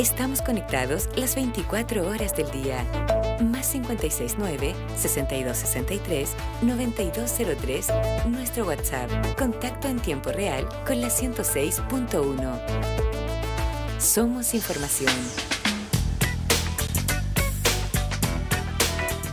Estamos conectados las 24 horas del día. Más 569-6263-9203, nuestro WhatsApp. Contacto en tiempo real con la 106.1. Somos información.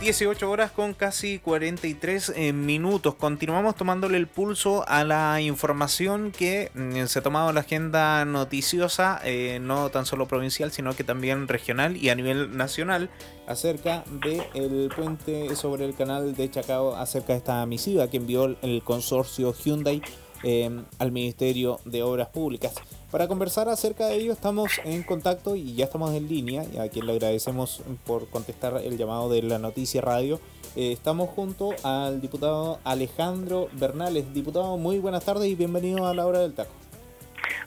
18 horas con casi 43 eh, minutos. Continuamos tomándole el pulso a la información que mm, se ha tomado la agenda noticiosa, eh, no tan solo provincial, sino que también regional y a nivel nacional, acerca del puente sobre el canal de Chacao, acerca de esta misiva que envió el consorcio Hyundai eh, al Ministerio de Obras Públicas. Para conversar acerca de ello estamos en contacto y ya estamos en línea, y a quien le agradecemos por contestar el llamado de la noticia radio. Eh, estamos junto al diputado Alejandro Bernales. Diputado, muy buenas tardes y bienvenido a la hora del taco.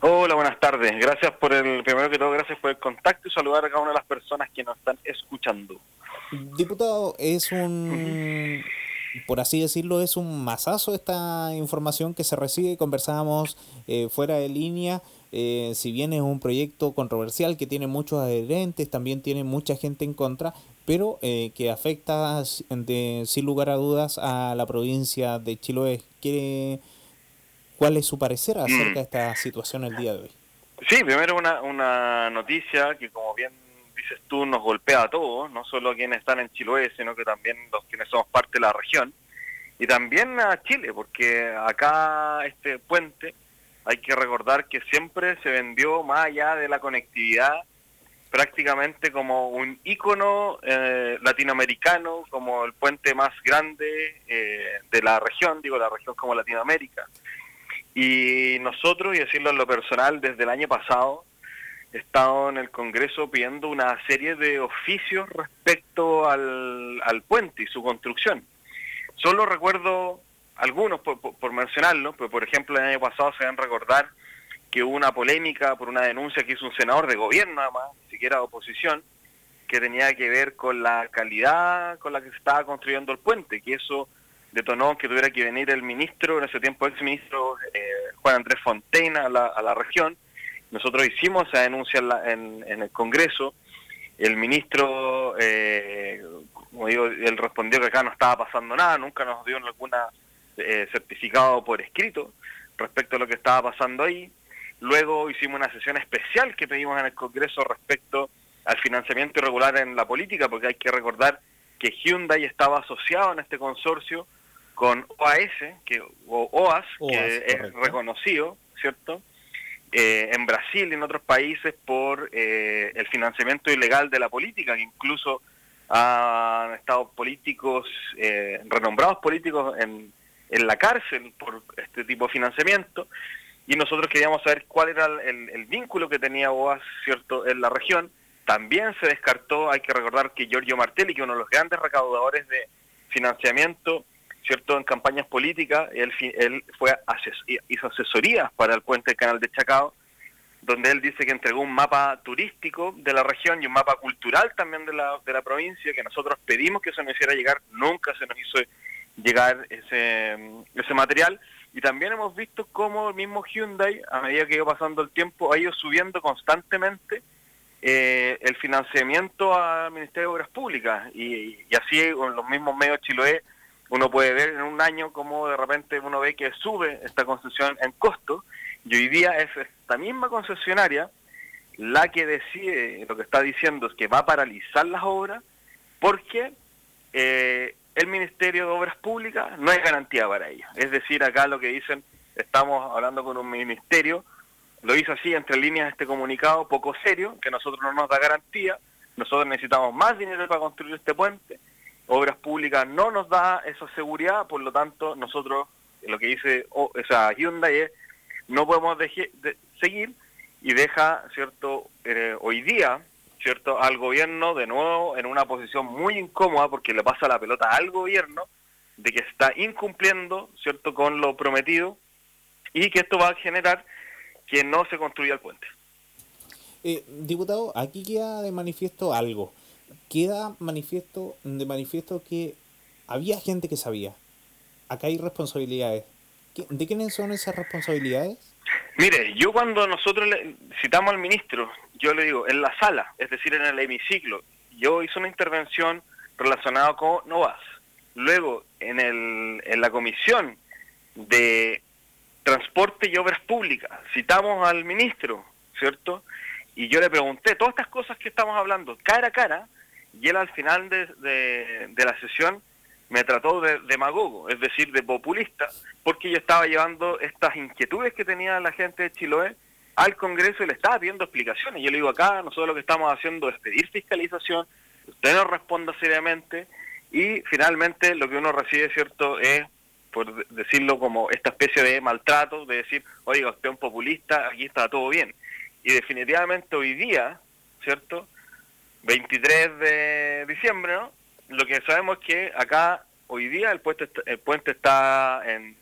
Hola, buenas tardes. Gracias por el, primero que todo, gracias por el contacto y saludar a cada una de las personas que nos están escuchando. Diputado, es un por así decirlo, es un masazo esta información que se recibe. Conversábamos eh, fuera de línea. Eh, si bien es un proyecto controversial que tiene muchos adherentes, también tiene mucha gente en contra, pero eh, que afecta sin lugar a dudas a la provincia de Chiloé. ¿Cuál es su parecer acerca de esta situación el día de hoy? Sí, primero una, una noticia que como bien dices tú, nos golpea a todos, no solo a quienes están en Chiloé, sino que también los quienes somos parte de la región, y también a Chile, porque acá este puente, hay que recordar que siempre se vendió más allá de la conectividad, prácticamente como un ícono eh, latinoamericano, como el puente más grande eh, de la región, digo la región como Latinoamérica. Y nosotros, y decirlo en lo personal, desde el año pasado, he estado en el Congreso pidiendo una serie de oficios respecto al, puente y su construcción. Solo recuerdo algunos, por, mencionarlo, pero por ejemplo el año pasado se deben recordar que hubo una polémica por una denuncia que hizo un senador de gobierno, nada más, ni siquiera de oposición, que tenía que ver con la calidad con la que se estaba construyendo el puente, que eso detonó que tuviera que venir el ministro, en ese tiempo ex ministro eh, Juan Andrés Fontaine a la, a la región, nosotros hicimos esa denuncia en, el Congreso. El ministro, eh, como digo, él respondió que acá no estaba pasando nada, nunca nos dio ningún eh, certificado por escrito respecto a lo que estaba pasando ahí. Luego hicimos una sesión especial que pedimos en el Congreso respecto al financiamiento irregular en la política, porque hay que recordar que Hyundai estaba asociado en este consorcio con OAS, que, o OAS, que es reconocido, ¿cierto? Eh, en Brasil y en otros países por eh, el financiamiento ilegal de la política, que incluso han estado políticos, eh, renombrados políticos en, en la cárcel por este tipo de financiamiento. Y nosotros queríamos saber cuál era el, vínculo que tenía OAS ¿cierto? en la región. También se descartó, hay que recordar que Giorgio Martelli, que uno de los grandes recaudadores de financiamiento, ¿cierto? En campañas políticas, él, él fue hizo asesorías para el puente del canal de Chacao, donde él dice que entregó un mapa turístico de la región y un mapa cultural también de la, de la provincia, que nosotros pedimos que se nos hiciera llegar, nunca se nos hizo llegar ese, ese material. Y también hemos visto cómo el mismo Hyundai, a medida que iba pasando el tiempo, ha ido subiendo constantemente eh, el financiamiento al Ministerio de Obras Públicas. Y, así, con los mismos medios Chiloé, uno puede ver en un año cómo de repente uno ve que sube esta concesión en costo y hoy día es esta misma concesionaria la que decide, lo que está diciendo es que va a paralizar las obras porque eh, el Ministerio de Obras Públicas no es garantía para ellas. Es decir, acá lo que dicen, estamos hablando con un ministerio, lo hizo así entre líneas este comunicado poco serio, que nosotros no nos da garantía, nosotros necesitamos más dinero para construir este puente, Obras Públicas no nos da esa seguridad, por lo tanto nosotros, lo que dice o, esa Hyundai es, no podemos seguir y deja, ¿cierto?, eh, hoy día, ¿cierto?, al gobierno de nuevo en una posición muy incómoda porque le pasa la pelota al gobierno de que está incumpliendo, ¿cierto?, con lo prometido y que esto va a generar que no se construya el puente. Eh, diputado, aquí queda de manifiesto algo queda manifiesto, de manifiesto que había gente que sabía. Acá hay responsabilidades. ¿De quiénes son esas responsabilidades? Mire, yo cuando nosotros le citamos al ministro, yo le digo, en la sala, es decir, en el hemiciclo, yo hice una intervención relacionada con Novas. Luego, en, el, en la comisión de transporte y obras públicas, citamos al ministro, ¿cierto? Y yo le pregunté todas estas cosas que estamos hablando, cara a cara, y él al final de, de, la sesión me trató de demagogo, es decir, de populista, porque yo estaba llevando estas inquietudes que tenía la gente de Chiloé al Congreso y le estaba pidiendo explicaciones. Yo le digo acá, nosotros lo que estamos haciendo es pedir fiscalización, usted nos responda seriamente y finalmente lo que uno recibe, ¿cierto?, es, por decirlo como esta especie de maltrato, de decir, oiga, usted es un populista, aquí está todo bien. Y definitivamente hoy día, ¿cierto?, 23 de diciembre, ¿no? Lo que sabemos es que acá hoy día el puente, el puente está en,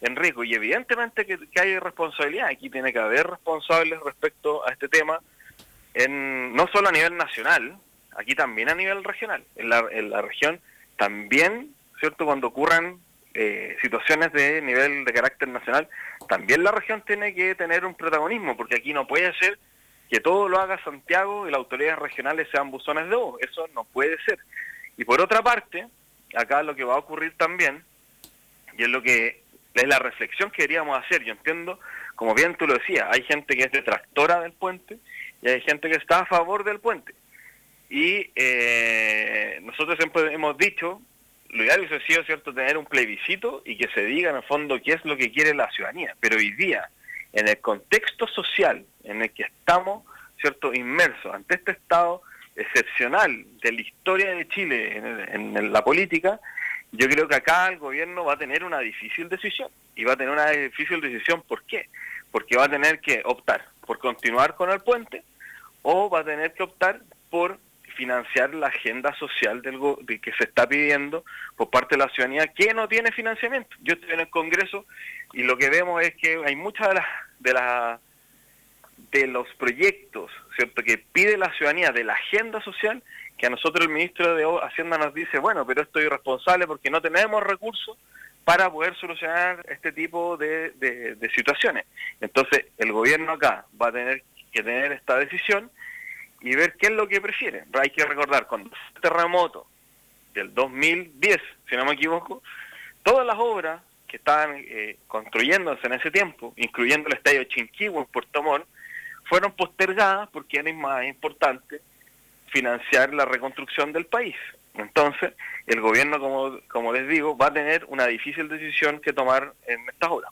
en riesgo y evidentemente que, hay responsabilidad. Aquí tiene que haber responsables respecto a este tema, en, no solo a nivel nacional, aquí también a nivel regional. En la, en la región también, ¿cierto? Cuando ocurran eh, situaciones de nivel de carácter nacional, también la región tiene que tener un protagonismo, porque aquí no puede ser que todo lo haga Santiago y las autoridades regionales sean buzones de voz. Eso no puede ser. Y por otra parte, acá lo que va a ocurrir también, y es lo que es la reflexión que queríamos hacer, yo entiendo, como bien tú lo decías, hay gente que es detractora del puente y hay gente que está a favor del puente. Y eh, nosotros siempre hemos dicho, lo ideal hubiese sido cierto tener un plebiscito y que se diga en el fondo qué es lo que quiere la ciudadanía. Pero hoy día, en el contexto social en el que estamos, cierto, inmersos ante este estado excepcional de la historia de Chile en, la política, yo creo que acá el gobierno va a tener una difícil decisión. Y va a tener una difícil decisión, ¿por qué? Porque va a tener que optar por continuar con el puente o va a tener que optar por financiar la agenda social del que se está pidiendo por parte de la ciudadanía que no tiene financiamiento. Yo estoy en el Congreso y lo que vemos es que hay muchas de las de las de los proyectos cierto que pide la ciudadanía de la agenda social que a nosotros el ministro de Hacienda nos dice bueno pero esto es irresponsable porque no tenemos recursos para poder solucionar este tipo de, situaciones entonces el gobierno acá va a tener que tener esta decisión y ver qué es lo que prefiere. Hay que recordar, cuando el terremoto del 2010, si no me equivoco, todas las obras que estaban eh, construyéndose en ese tiempo, incluyendo el estadio Chinquihue en Puerto Montt, fueron postergadas porque era más importante financiar la reconstrucción del país. Entonces, el gobierno, como, como les digo, va a tener una difícil decisión que tomar en estas horas.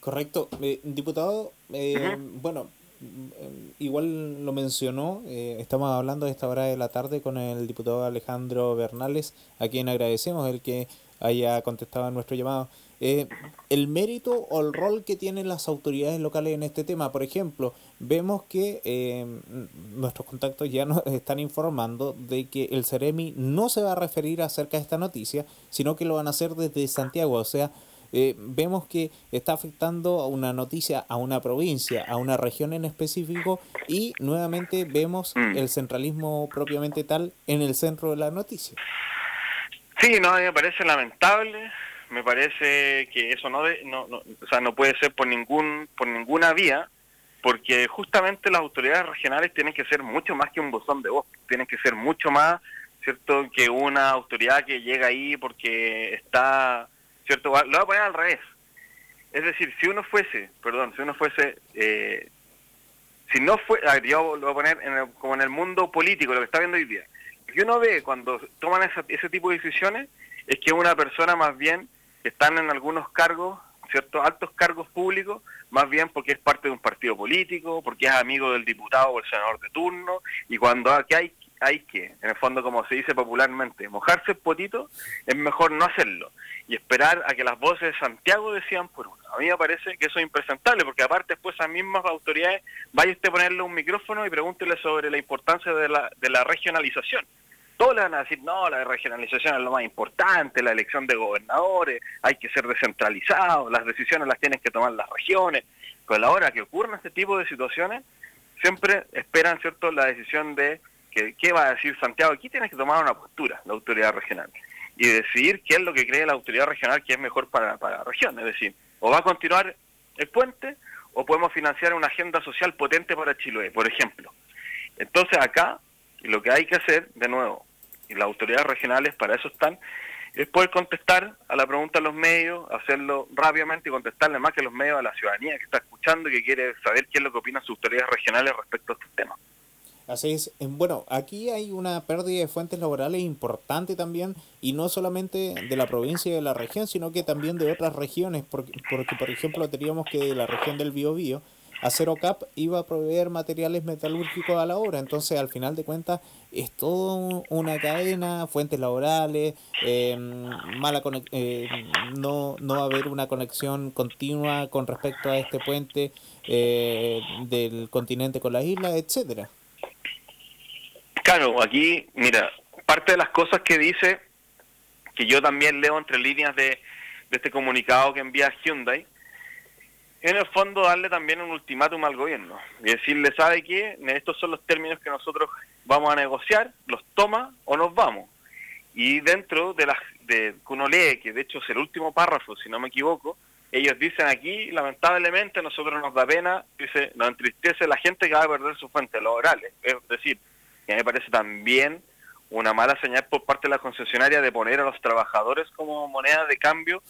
Correcto. Eh, diputado, eh, bueno, igual lo mencionó, eh, estamos hablando de esta hora de la tarde con el diputado Alejandro Bernales, a quien agradecemos el que haya contestado a nuestro llamado. Eh, el mérito o el rol que tienen las autoridades locales en este tema, por ejemplo, vemos que eh, nuestros contactos ya nos están informando de que el Ceremi no se va a referir acerca de esta noticia, sino que lo van a hacer desde Santiago, o sea, eh, vemos que está afectando a una noticia a una provincia, a una región en específico y nuevamente vemos mm. el centralismo propiamente tal en el centro de la noticia. Sí, no, me parece lamentable, me parece que eso no, no, no, o sea, no puede ser por ningún por ninguna vía, porque justamente las autoridades regionales tienen que ser mucho más que un buzón de voz, tienen que ser mucho más, ¿cierto?, que una autoridad que llega ahí porque está ¿cierto? Lo voy a poner al revés. Es decir, si uno fuese, perdón, si uno fuese, eh, si no fue, yo lo voy a poner como en el mundo político, lo que está viendo hoy día. Lo que uno ve cuando toman ese tipo de decisiones es que una persona más bien están en algunos cargos, ¿cierto? Altos cargos públicos, más bien porque es parte de un partido político, porque es amigo del diputado o el senador de turno, y cuando aquí hay hay que, en el fondo como se dice popularmente, mojarse el potito, es mejor no hacerlo y esperar a que las voces de Santiago decían por uno. A mí me parece que eso es impresentable, porque aparte después esas mismas autoridades, vaya usted a ponerle un micrófono y pregúntele sobre la importancia de la, de la regionalización. Todos le van a decir, no, la regionalización es lo más importante, la elección de gobernadores, hay que ser descentralizado, las decisiones las tienen que tomar las regiones. Pero a la hora que ocurren este tipo de situaciones, siempre esperan, ¿cierto?, la decisión de ¿qué va a decir Santiago? Aquí tienes que tomar una postura, la autoridad regional, y decidir qué es lo que cree la autoridad regional que es mejor para, para la región. Es decir, o va a continuar el puente o podemos financiar una agenda social potente para Chiloé, por ejemplo. Entonces acá lo que hay que hacer, de nuevo, y las autoridades regionales para eso están, es poder contestar a la pregunta de los medios, hacerlo rápidamente y contestarle más que los medios a la ciudadanía que está escuchando y que quiere saber qué es lo que opinan sus autoridades regionales respecto a estos temas. Así es. Bueno, aquí hay una pérdida de fuentes laborales importante también, y no solamente de la provincia y de la región, sino que también de otras regiones, porque, porque por ejemplo teníamos que la región del Biobío, Acero Cap iba a proveer materiales metalúrgicos a la obra, entonces al final de cuentas es todo una cadena, fuentes laborales, eh, mala eh, no, no va a haber una conexión continua con respecto a este puente eh, del continente con la isla, etcétera. Claro, aquí, mira, parte de las cosas que dice, que yo también leo entre líneas de, de este comunicado que envía Hyundai, en el fondo darle también un ultimátum al gobierno y decirle, ¿sabe qué? Estos son los términos que nosotros vamos a negociar, los toma o nos vamos. Y dentro de las de que uno lee, que de hecho es el último párrafo, si no me equivoco, ellos dicen aquí, lamentablemente, nosotros nos da pena, dice, nos entristece la gente que va a perder sus fuentes laborales. Es decir, que me parece también una mala señal por parte de la concesionaria de poner a los trabajadores como moneda de cambio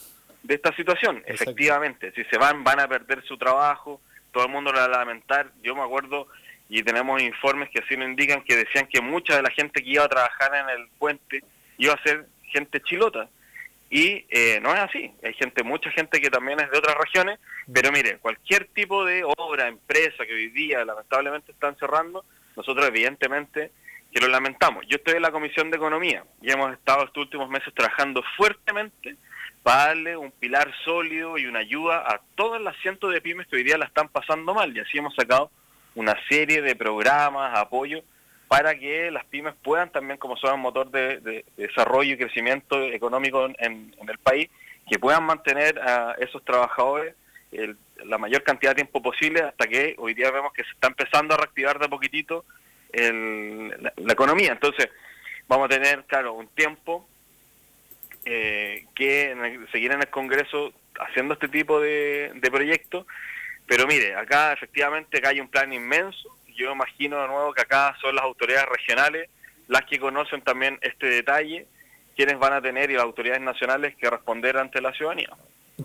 de esta situación. Efectivamente, si se van, van a perder su trabajo, todo el mundo lo va a lamentar. Yo me acuerdo, y tenemos informes que así nos indican, que decían que mucha de la gente que iba a trabajar en el puente iba a ser gente chilota. Y eh, no es así, hay gente, mucha gente que también es de otras regiones, pero mire, cualquier tipo de obra, empresa que hoy día lamentablemente están cerrando, nosotros evidentemente que lo lamentamos. Yo estoy en la Comisión de Economía y hemos estado estos últimos meses trabajando fuertemente un pilar sólido y una ayuda a todas las cientos de pymes que hoy día la están pasando mal. Y así hemos sacado una serie de programas, apoyo, para que las pymes puedan también, como son un motor de, desarrollo y crecimiento económico en, el país, que puedan mantener a esos trabajadores la mayor cantidad de tiempo posible hasta que hoy día vemos que se está empezando a reactivar de poquitito la, economía. Entonces, vamos a tener, claro, un tiempo eh, que seguir en el Congreso haciendo este tipo de, proyectos. Pero mire, acá efectivamente acá hay un plan inmenso. Yo imagino de nuevo que acá son las autoridades regionales las que conocen también este detalle, quienes van a tener y las autoridades nacionales que responder ante la ciudadanía.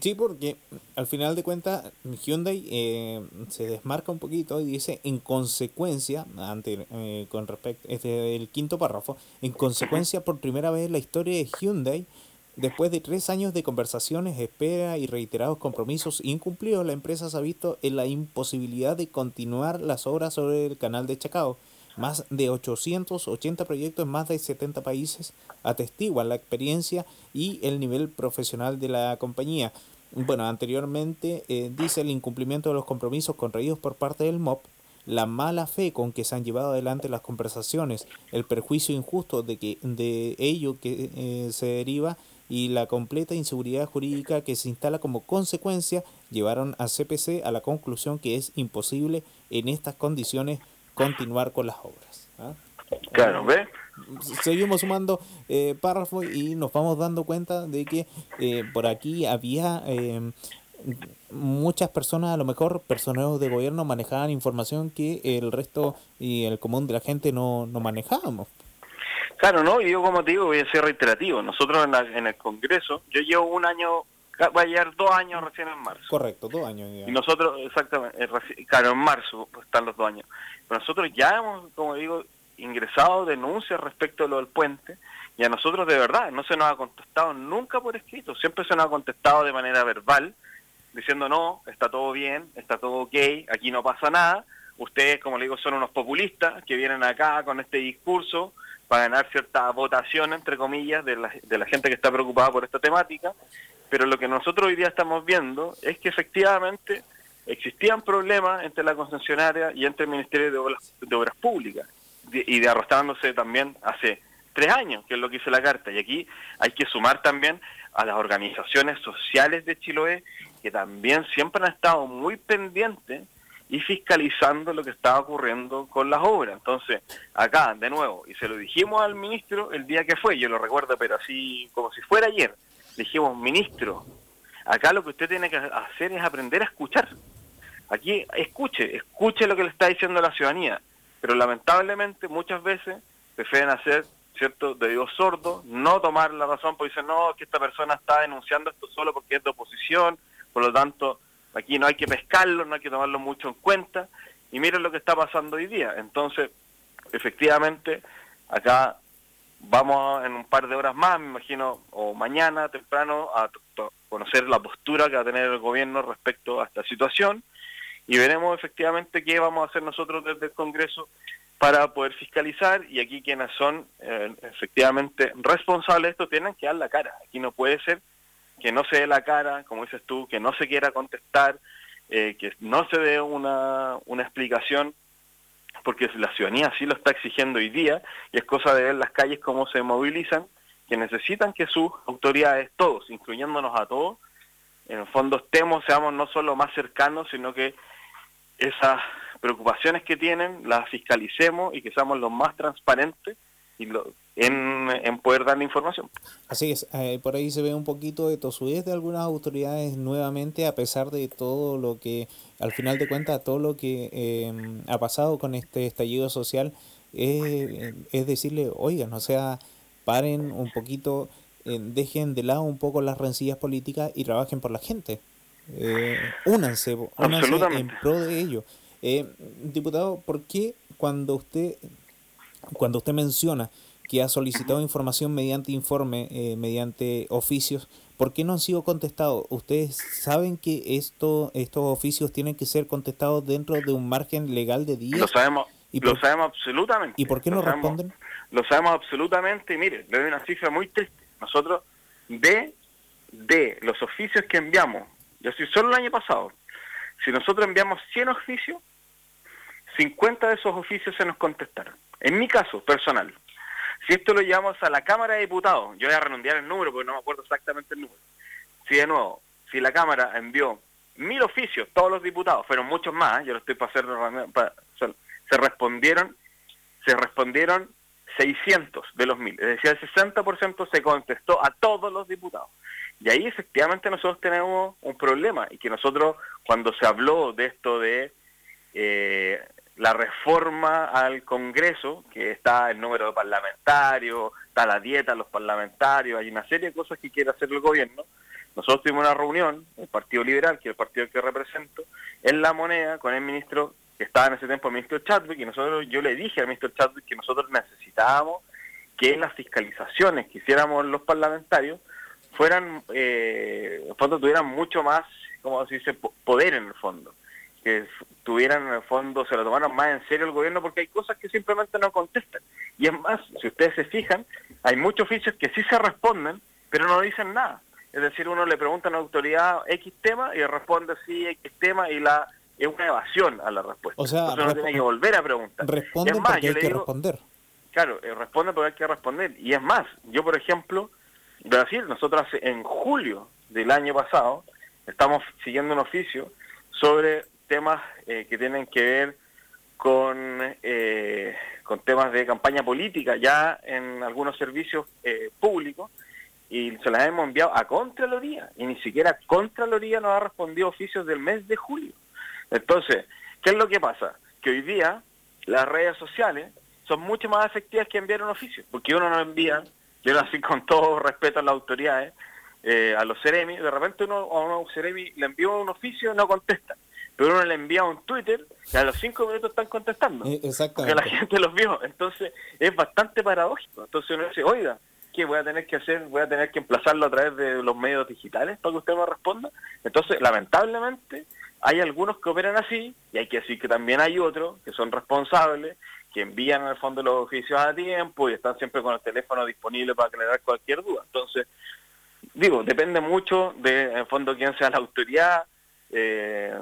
Sí, porque al final de cuentas Hyundai eh, se desmarca un poquito y dice en consecuencia, ante, eh, con respecto, este el quinto párrafo, en consecuencia por primera vez en la historia de Hyundai, después de tres años de conversaciones, espera y reiterados compromisos incumplidos, la empresa se ha visto en la imposibilidad de continuar las obras sobre el canal de Chacao. Más de 880 proyectos en más de 70 países atestiguan la experiencia y el nivel profesional de la compañía. Bueno, anteriormente eh, dice el incumplimiento de los compromisos contraídos por parte del MOP, la mala fe con que se han llevado adelante las conversaciones, el perjuicio injusto de que de ello que eh, se deriva y la completa inseguridad jurídica que se instala como consecuencia llevaron a CPC a la conclusión que es imposible en estas condiciones continuar con las obras. ¿ah? Claro, ¿ve? Seguimos sumando eh, párrafos y nos vamos dando cuenta de que eh, por aquí había eh, muchas personas, a lo mejor personeros de gobierno, manejaban información que el resto y el común de la gente no, no manejábamos. Claro, ¿no? Y yo como te digo, voy a ser reiterativo. Nosotros en, en el Congreso, yo llevo un año va a llegar dos años recién en marzo. Correcto, dos años. Y nosotros, exactamente, claro, en marzo están los dos años. Pero nosotros ya hemos, como digo, ingresado denuncias respecto a lo del puente y a nosotros de verdad no se nos ha contestado nunca por escrito, siempre se nos ha contestado de manera verbal, diciendo no, está todo bien, está todo ok, aquí no pasa nada, ustedes, como le digo, son unos populistas que vienen acá con este discurso para ganar cierta votación, entre comillas, de la, de la gente que está preocupada por esta temática, pero lo que nosotros hoy día estamos viendo es que efectivamente existían problemas entre la concesionaria y entre el Ministerio de Obras, de Obras Públicas y de arrastrándose también hace tres años, que es lo que hizo la carta. Y aquí hay que sumar también a las organizaciones sociales de Chiloé, que también siempre han estado muy pendientes y fiscalizando lo que estaba ocurriendo con las obras. Entonces, acá, de nuevo, y se lo dijimos al ministro el día que fue, yo lo recuerdo, pero así como si fuera ayer, dijimos, ministro, acá lo que usted tiene que hacer es aprender a escuchar. Aquí escuche, escuche lo que le está diciendo la ciudadanía, pero lamentablemente muchas veces prefieren hacer cierto de Dios sordo, no tomar la razón porque dicen, no, que esta persona está denunciando esto solo porque es de oposición, por lo tanto, aquí no hay que pescarlo, no hay que tomarlo mucho en cuenta, y miren lo que está pasando hoy día. Entonces, efectivamente, acá vamos en un par de horas más, me imagino, o mañana temprano, a conocer la postura que va a tener el gobierno respecto a esta situación y veremos efectivamente qué vamos a hacer nosotros desde el Congreso para poder fiscalizar y aquí quienes son eh, efectivamente responsables de esto tienen que dar la cara. Aquí no puede ser que no se dé la cara, como dices tú, que no se quiera contestar, eh, que no se dé una, una explicación, porque la ciudadanía sí lo está exigiendo hoy día y es cosa de ver las calles cómo se movilizan, que necesitan que sus autoridades, todos, incluyéndonos a todos, en el fondo estemos, seamos no solo más cercanos, sino que esas preocupaciones que tienen las fiscalicemos y que seamos los más transparentes y en, poder dar la información. Así es, eh, por ahí se ve un poquito de tosudez de algunas autoridades nuevamente, a pesar de todo lo que, al final de cuentas, todo lo que em, ha pasado con este estallido social, es decirle, oigan, o sea, paren un poquito, eh, dejen de lado un poco las rencillas políticas y trabajen por la gente. Eh, únanse, en pro de ello. Eh, diputado, ¿por qué cuando usted, cuando usted menciona que ha solicitado información mediante informe, eh, mediante oficios, ¿por qué no han sido contestados? ¿Ustedes saben que esto, estos oficios tienen que ser contestados dentro de un margen legal de días? Lo sabemos, lo sabemos absolutamente. ¿Y por qué no responden? Lo sabemos absolutamente y mire, le doy una cifra muy triste. Nosotros, de, de los oficios que enviamos yo estoy solo el año pasado, si nosotros enviamos 100 oficios, 50 de esos oficios se nos contestaron. En mi caso, personal. Si esto lo llevamos a la Cámara de Diputados, yo voy a redondear el número porque no me acuerdo exactamente el número. Si de nuevo, si la Cámara envió mil oficios, todos los diputados, fueron muchos más, ¿eh? yo lo estoy para hacer, se respondieron, se respondieron 600 de los mil, es decir, el 60% se contestó a todos los diputados. Y ahí efectivamente nosotros tenemos un problema y que nosotros cuando se habló de esto de eh, la reforma al Congreso, que está el número de parlamentarios, está la dieta de los parlamentarios, hay una serie de cosas que quiere hacer el gobierno. Nosotros tuvimos una reunión, el Partido Liberal, que es el partido que represento, en La Moneda con el ministro que estaba en ese tiempo, el ministro Chadwick, y nosotros, yo le dije al ministro Chadwick que nosotros necesitábamos que las fiscalizaciones que hiciéramos los parlamentarios fueran, eh, en fondo tuvieran mucho más, como se dice, poder en el fondo. Que tuvieran en el fondo, se lo tomaran más en serio el gobierno porque hay cosas que simplemente no contestan. Y es más, si ustedes se fijan, hay muchos oficios que sí se responden, pero no dicen nada. Es decir, uno le pregunta a una autoridad X tema y responde sí X tema y la es una evasión a la respuesta. O sea, uno tiene que volver a preguntar. Responden porque hay que responder. Claro, eh, responde porque hay que responder. Y es más, yo por ejemplo, Brasil, nosotros en julio del año pasado estamos siguiendo un oficio sobre temas eh, que tienen que ver con, eh, con temas de campaña política ya en algunos servicios eh, públicos y se las hemos enviado a Contraloría y ni siquiera Contraloría nos ha respondido oficios del mes de julio. Entonces, ¿qué es lo que pasa? Que hoy día las redes sociales son mucho más efectivas que enviar un oficio, porque uno no envía yo así con todo respeto a las autoridades, eh, a los Ceremi, de repente uno a un Ceremi le envió un oficio y no contesta. Pero uno le envía un Twitter y a los cinco minutos están contestando. Eh, porque la gente los vio. Entonces es bastante paradójico. Entonces uno dice, oiga, ¿qué voy a tener que hacer? Voy a tener que emplazarlo a través de los medios digitales para que usted me responda. Entonces, lamentablemente, hay algunos que operan así y hay que decir que también hay otros que son responsables que envían al fondo los oficios a tiempo y están siempre con el teléfono disponible para aclarar cualquier duda. Entonces, digo, depende mucho de, en el fondo, quién sea la autoridad. Eh,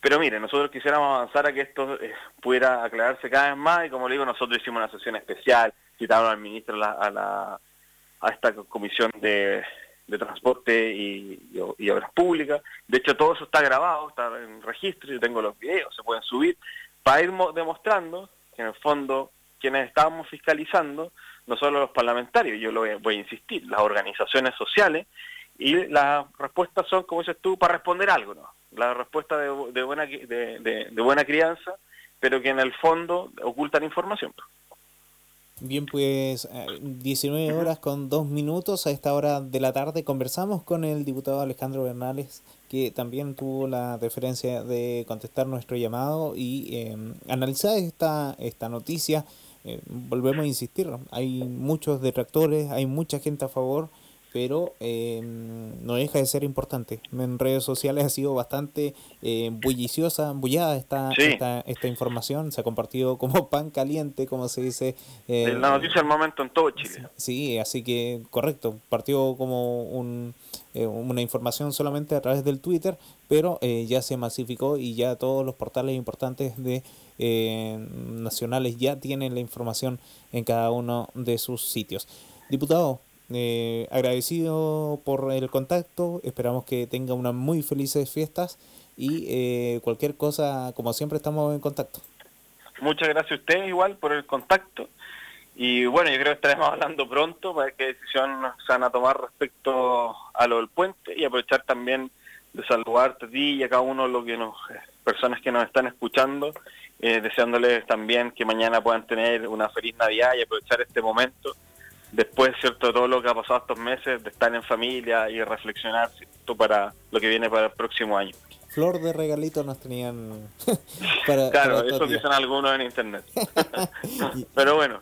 pero mire, nosotros quisiéramos avanzar a que esto eh, pudiera aclararse cada vez más y como le digo, nosotros hicimos una sesión especial, citamos al ministro a, la, a esta comisión de, transporte y, obras públicas. De hecho, todo eso está grabado, está en registro, yo tengo los videos, se pueden subir, para ir demostrando que en el fondo quienes estábamos fiscalizando, no solo los parlamentarios, yo lo voy, a insistir, las organizaciones sociales, y las respuestas son, como dices tú, para responder algo, ¿no? La respuesta de, buena, de, buena crianza, pero que en el fondo ocultan información. Bien, pues 19 eh, horas con 2 minutos a esta hora de la tarde conversamos con el diputado Alejandro Bernales, que también tuvo la deferencia de contestar nuestro llamado y eh, analizar esta, esta noticia. Eh, volvemos a insistir, hay muchos detractores, hay mucha gente a favor pero eh, no deja de ser importante. En redes sociales ha sido bastante eh, bulliciosa, bullada esta, esta, información, se ha compartido como pan caliente, como se dice. Eh, la noticia del momento en todo Chile. Sí, así que correcto, partió como un, eh, una información solamente a través del Twitter, pero ya se masificó y ya todos los portales importantes de nacionales ya tienen la información en cada uno de sus sitios. Diputado, eh, agradecido por el contacto, esperamos que tenga unas muy felices fiestas y eh, cualquier cosa, como siempre, estamos en contacto. Muchas gracias a ustedes igual por el contacto y bueno, yo creo que estaremos hablando pronto para qué decisión se van a tomar respecto a lo del puente y aprovechar también de saludarte a ti y a cada uno de los que nos, personas que nos están escuchando, eh, deseándoles también que mañana puedan tener una feliz Navidad y aprovechar este momento después, ¿cierto? Todo lo que ha pasado estos meses, de estar en familia y reflexionar, ¿cierto? Para lo que viene para el próximo año. Flor de regalito nos tenían para, Claro, eso dicen algunos en internet. Pero bueno.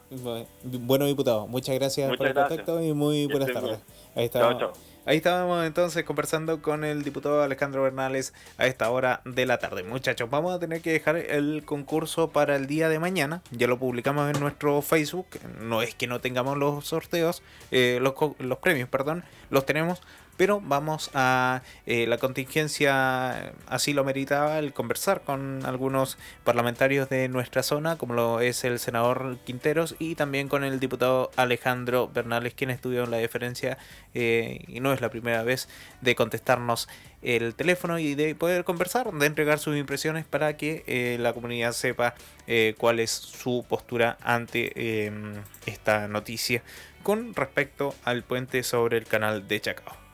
Bueno, diputado, muchas gracias por el contacto y muy buenas tardes. Ahí está. chao. Ahí estábamos entonces conversando con el diputado Alejandro Bernales a esta hora de la tarde. Muchachos, vamos a tener que dejar el concurso para el día de mañana. Ya lo publicamos en nuestro Facebook. No es que no tengamos los sorteos, eh, los, los premios, perdón, los tenemos pero vamos a eh, la contingencia así lo meritaba el conversar con algunos parlamentarios de nuestra zona como lo es el senador Quinteros y también con el diputado Alejandro Bernales quien estudió en la deferencia eh, y no es la primera vez de contestarnos el teléfono y de poder conversar, de entregar sus impresiones para que eh, la comunidad sepa cuál es su postura ante esta noticia con respecto al puente sobre el canal de Chacao.